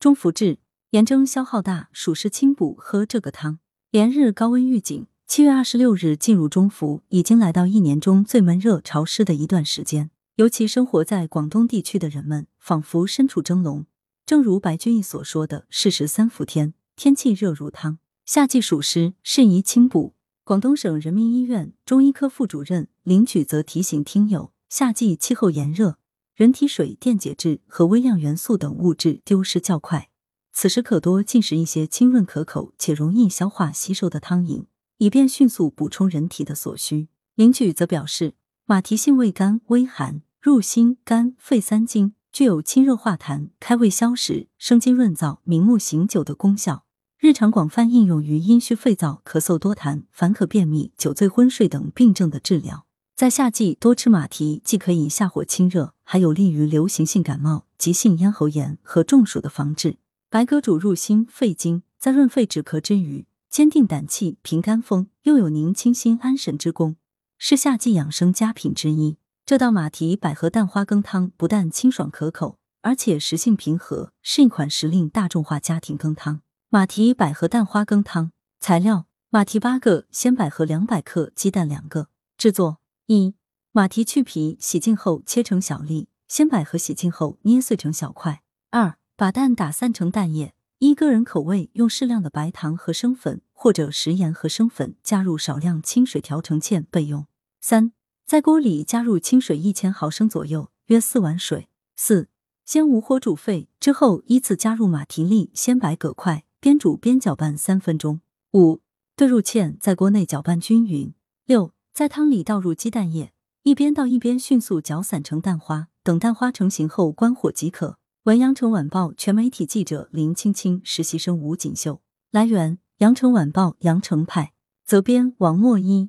中伏至，炎症消耗大，暑湿清补，喝这个汤。连日高温预警，七月二十六日进入中伏，已经来到一年中最闷热潮湿的一段时间。尤其生活在广东地区的人们，仿佛身处蒸笼。正如白居易所说的：“是时三伏天，天气热如汤。夏季暑湿，适宜清补。”广东省人民医院中医科副主任林举则提醒听友：夏季气候炎热。人体水电解质和微量元素等物质丢失较快，此时可多进食一些清润可口且容易消化吸收的汤饮，以便迅速补充人体的所需。林举则表示，马蹄性味甘微寒，入心、肝、肺三经，具有清热化痰、开胃消食、生津润燥、明目醒酒的功效，日常广泛应用于阴虚肺燥、咳嗽多痰、烦渴便秘、酒醉昏睡等病症的治疗。在夏季多吃马蹄，既可以下火清热，还有利于流行性感冒、急性咽喉炎和中暑的防治。白鸽主入心肺经，在润肺止咳之余，坚定胆气、平肝风，又有宁清心安神之功，是夏季养生佳品之一。这道马蹄百合蛋花羹汤不但清爽可口，而且食性平和，是一款时令大众化家庭羹汤。马蹄百合蛋花羹汤材料：马蹄八个，鲜百合两百克，鸡蛋两个。制作。一马蹄去皮，洗净后切成小粒；鲜百合洗净后捏碎成小块。二把蛋打散成蛋液，依个人口味用适量的白糖和生粉，或者食盐和生粉，加入少量清水调成芡备用。三在锅里加入清水一千毫升左右，约四碗水。四先无火煮沸，之后依次加入马蹄粒、鲜白葛块，边煮边搅拌三分钟。五兑入芡，在锅内搅拌均匀。六。在汤里倒入鸡蛋液，一边倒一边迅速搅散成蛋花，等蛋花成型后关火即可。文阳城晚报全媒体记者林青青，实习生吴锦绣。来源：阳城晚报阳城派，责编王墨一。